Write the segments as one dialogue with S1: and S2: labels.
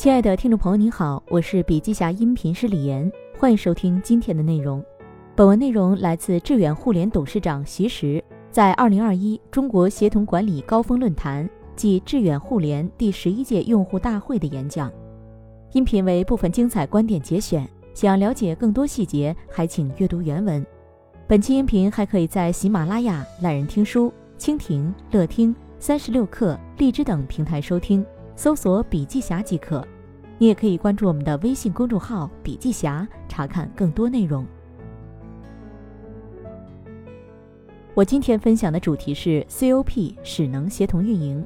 S1: 亲爱的听众朋友，您好，我是笔记侠音频师李岩，欢迎收听今天的内容。本文内容来自致远互联董事长徐实在二零二一中国协同管理高峰论坛暨致远互联第十一届用户大会的演讲。音频为部分精彩观点节选，想了解更多细节，还请阅读原文。本期音频还可以在喜马拉雅、懒人听书、蜻蜓、乐听、三十六课、荔枝等平台收听，搜索“笔记侠”即可。你也可以关注我们的微信公众号“笔记侠”，查看更多内容。我今天分享的主题是 COP 使能协同运营。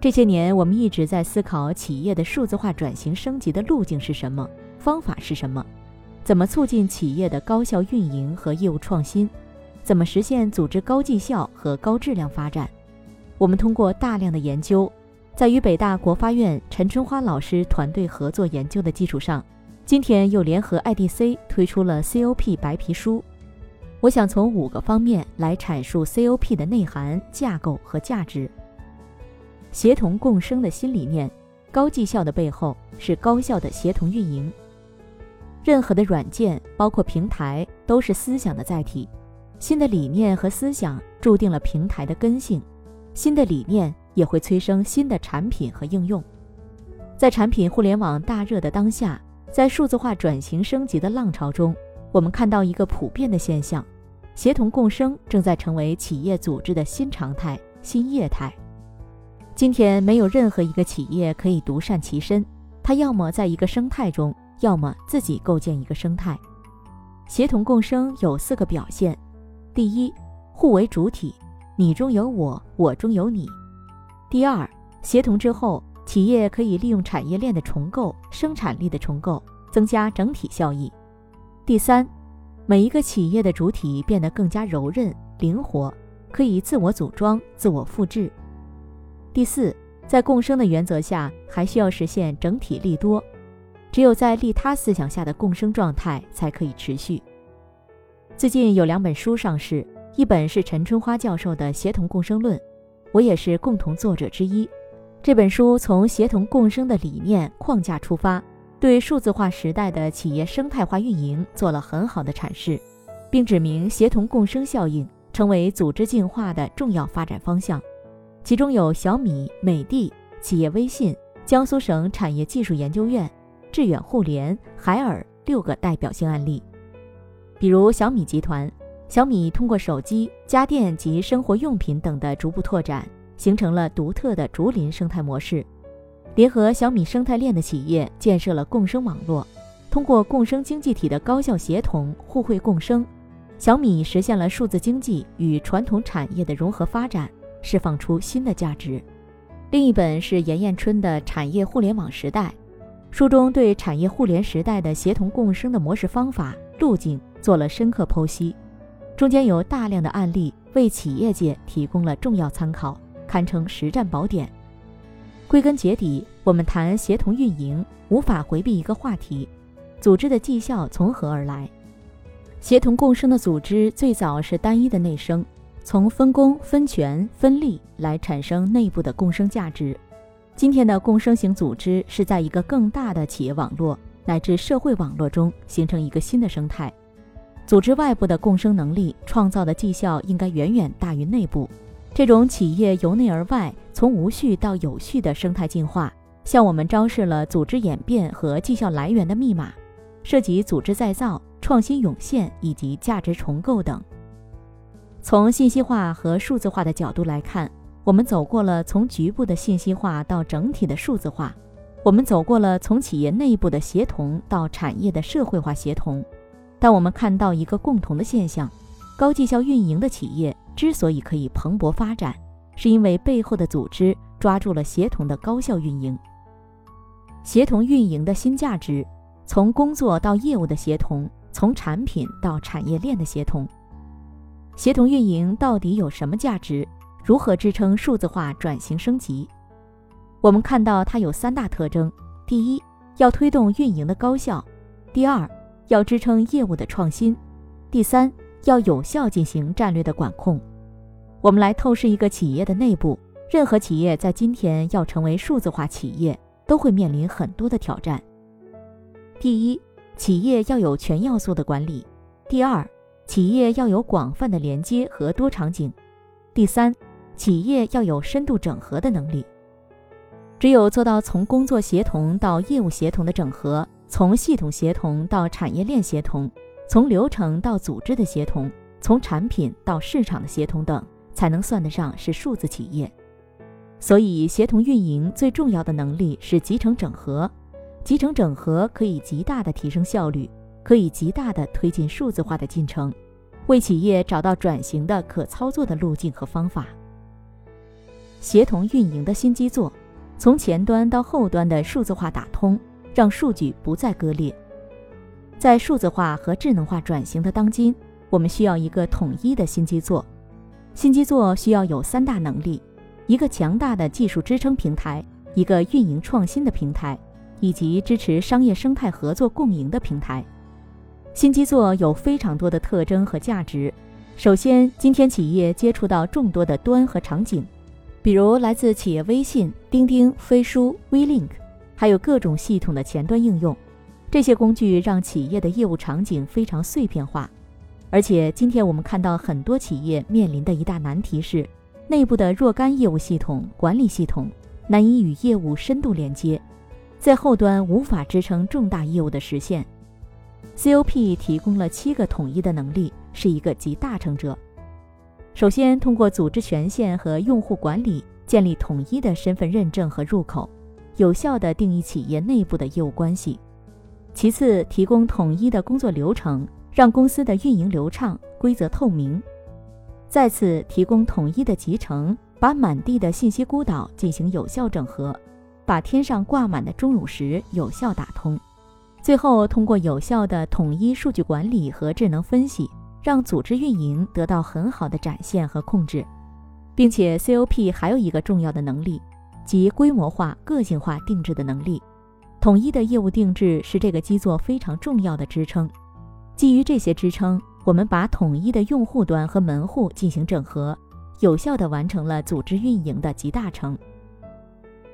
S1: 这些年，我们一直在思考企业的数字化转型升级的路径是什么，方法是什么。怎么促进企业的高效运营和业务创新？怎么实现组织高绩效和高质量发展？我们通过大量的研究，在与北大国发院陈春花老师团队合作研究的基础上，今天又联合 IDC 推出了 COP 白皮书。我想从五个方面来阐述 COP 的内涵、架构和价值。协同共生的新理念，高绩效的背后是高效的协同运营。任何的软件，包括平台，都是思想的载体。新的理念和思想注定了平台的根性，新的理念也会催生新的产品和应用。在产品互联网大热的当下，在数字化转型升级的浪潮中，我们看到一个普遍的现象：协同共生正在成为企业组织的新常态、新业态。今天，没有任何一个企业可以独善其身，它要么在一个生态中。要么自己构建一个生态，协同共生有四个表现：第一，互为主体，你中有我，我中有你；第二，协同之后，企业可以利用产业链的重构、生产力的重构，增加整体效益；第三，每一个企业的主体变得更加柔韧、灵活，可以自我组装、自我复制；第四，在共生的原则下，还需要实现整体利多。只有在利他思想下的共生状态才可以持续。最近有两本书上市，一本是陈春花教授的《协同共生论》，我也是共同作者之一。这本书从协同共生的理念框架出发，对数字化时代的企业生态化运营做了很好的阐释，并指明协同共生效应成为组织进化的重要发展方向。其中有小米、美的、企业微信、江苏省产业技术研究院。致远互联、海尔六个代表性案例，比如小米集团，小米通过手机、家电及生活用品等的逐步拓展，形成了独特的竹林生态模式。联合小米生态链的企业建设了共生网络，通过共生经济体的高效协同、互惠共生，小米实现了数字经济与传统产业的融合发展，释放出新的价值。另一本是严艳春的《产业互联网时代》。书中对产业互联时代的协同共生的模式、方法、路径做了深刻剖析，中间有大量的案例为企业界提供了重要参考，堪称实战宝典。归根结底，我们谈协同运营，无法回避一个话题：组织的绩效从何而来？协同共生的组织最早是单一的内生，从分工、分权、分利来产生内部的共生价值。今天的共生型组织是在一个更大的企业网络乃至社会网络中形成一个新的生态。组织外部的共生能力创造的绩效应该远远大于内部。这种企业由内而外，从无序到有序的生态进化，向我们昭示了组织演变和绩效来源的密码，涉及组织再造、创新涌现以及价值重构等。从信息化和数字化的角度来看。我们走过了从局部的信息化到整体的数字化，我们走过了从企业内部的协同到产业的社会化协同，但我们看到一个共同的现象：高绩效运营的企业之所以可以蓬勃发展，是因为背后的组织抓住了协同的高效运营。协同运营的新价值，从工作到业务的协同，从产品到产业链的协同。协同运营到底有什么价值？如何支撑数字化转型升级？我们看到它有三大特征：第一，要推动运营的高效；第二，要支撑业务的创新；第三，要有效进行战略的管控。我们来透视一个企业的内部，任何企业在今天要成为数字化企业，都会面临很多的挑战。第一，企业要有全要素的管理；第二，企业要有广泛的连接和多场景；第三，企业要有深度整合的能力。只有做到从工作协同到业务协同的整合，从系统协同到产业链协同，从流程到组织的协同，从产品到市场的协同等，才能算得上是数字企业。所以，协同运营最重要的能力是集成整合。集成整合可以极大的提升效率，可以极大的推进数字化的进程，为企业找到转型的可操作的路径和方法。协同运营的新基座。从前端到后端的数字化打通，让数据不再割裂。在数字化和智能化转型的当今，我们需要一个统一的新基座。新基座需要有三大能力：一个强大的技术支撑平台，一个运营创新的平台，以及支持商业生态合作共赢的平台。新基座有非常多的特征和价值。首先，今天企业接触到众多的端和场景。比如来自企业微信、钉钉、飞书、WeLink，还有各种系统的前端应用，这些工具让企业的业务场景非常碎片化。而且今天我们看到很多企业面临的一大难题是，内部的若干业务系统、管理系统难以与业务深度连接，在后端无法支撑重大业务的实现。COP 提供了七个统一的能力，是一个集大成者。首先，通过组织权限和用户管理建立统一的身份认证和入口，有效地定义企业内部的业务关系。其次，提供统一的工作流程，让公司的运营流畅、规则透明。再次，提供统一的集成，把满地的信息孤岛进行有效整合，把天上挂满的钟乳石有效打通。最后，通过有效的统一数据管理和智能分析。让组织运营得到很好的展现和控制，并且 COP 还有一个重要的能力，及规模化、个性化定制的能力。统一的业务定制是这个基座非常重要的支撑。基于这些支撑，我们把统一的用户端和门户进行整合，有效地完成了组织运营的集大成。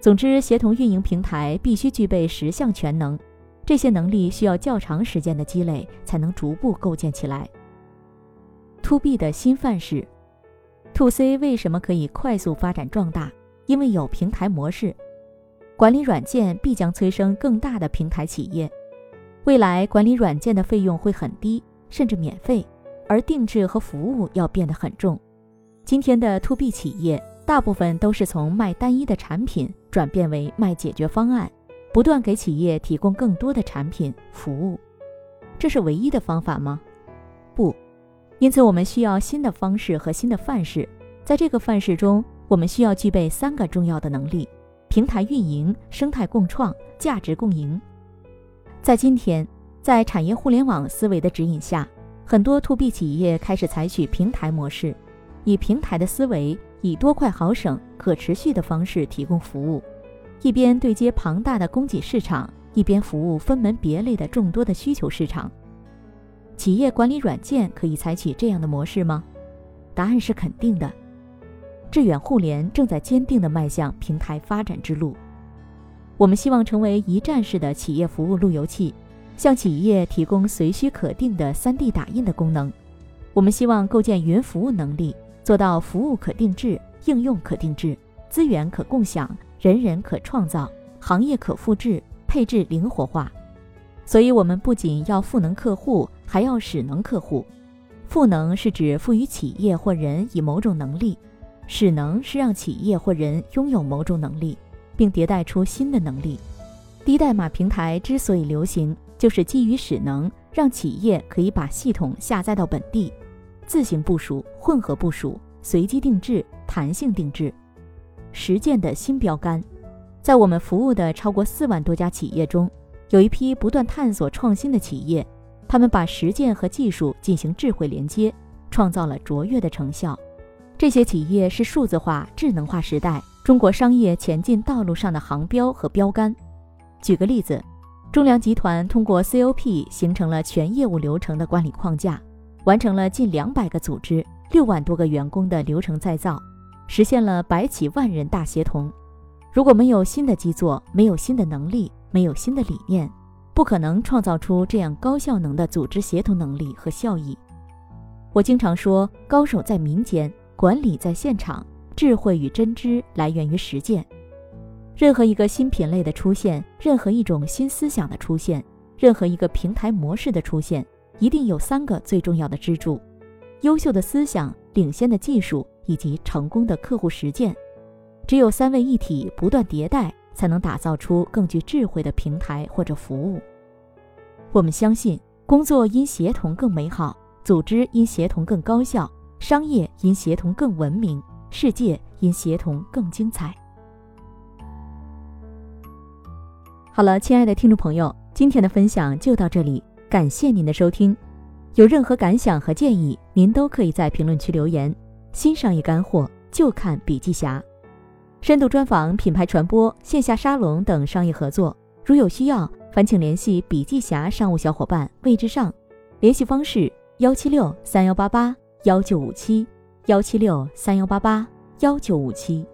S1: 总之，协同运营平台必须具备十项全能，这些能力需要较长时间的积累才能逐步构建起来。To B 的新范式，To C 为什么可以快速发展壮大？因为有平台模式，管理软件必将催生更大的平台企业。未来管理软件的费用会很低，甚至免费，而定制和服务要变得很重。今天的 To B 企业大部分都是从卖单一的产品转变为卖解决方案，不断给企业提供更多的产品服务。这是唯一的方法吗？不。因此，我们需要新的方式和新的范式。在这个范式中，我们需要具备三个重要的能力：平台运营、生态共创、价值共赢。在今天，在产业互联网思维的指引下，很多 To B 企业开始采取平台模式，以平台的思维，以多快好省、可持续的方式提供服务，一边对接庞大的供给市场，一边服务分门别类的众多的需求市场。企业管理软件可以采取这样的模式吗？答案是肯定的。致远互联正在坚定地迈向平台发展之路。我们希望成为一站式的企业服务路由器，向企业提供随需可定的 3D 打印的功能。我们希望构建云服务能力，做到服务可定制、应用可定制、资源可共享、人人可创造、行业可复制、配置灵活化。所以，我们不仅要赋能客户。还要使能客户，赋能是指赋予企业或人以某种能力，使能是让企业或人拥有某种能力，并迭代出新的能力。低代码平台之所以流行，就是基于使能，让企业可以把系统下载到本地，自行部署、混合部署、随机定制、弹性定制。实践的新标杆，在我们服务的超过四万多家企业中，有一批不断探索创新的企业。他们把实践和技术进行智慧连接，创造了卓越的成效。这些企业是数字化、智能化时代中国商业前进道路上的航标和标杆。举个例子，中粮集团通过 COP 形成了全业务流程的管理框架，完成了近两百个组织、六万多个员工的流程再造，实现了百企万人大协同。如果没有新的基座，没有新的能力，没有新的理念，不可能创造出这样高效能的组织协同能力和效益。我经常说，高手在民间，管理在现场，智慧与真知来源于实践。任何一个新品类的出现，任何一种新思想的出现，任何一个平台模式的出现，一定有三个最重要的支柱：优秀的思想、领先的技术以及成功的客户实践。只有三位一体，不断迭代，才能打造出更具智慧的平台或者服务。我们相信，工作因协同更美好。组织因协同更高效，商业因协同更文明，世界因协同更精彩。好了，亲爱的听众朋友，今天的分享就到这里，感谢您的收听。有任何感想和建议，您都可以在评论区留言。新商业干货就看笔记侠，深度专访、品牌传播、线下沙龙等商业合作，如有需要，烦请联系笔记侠商务小伙伴魏志上，联系方式。幺七六三幺八八幺九五七，幺七六三幺八八幺九五七。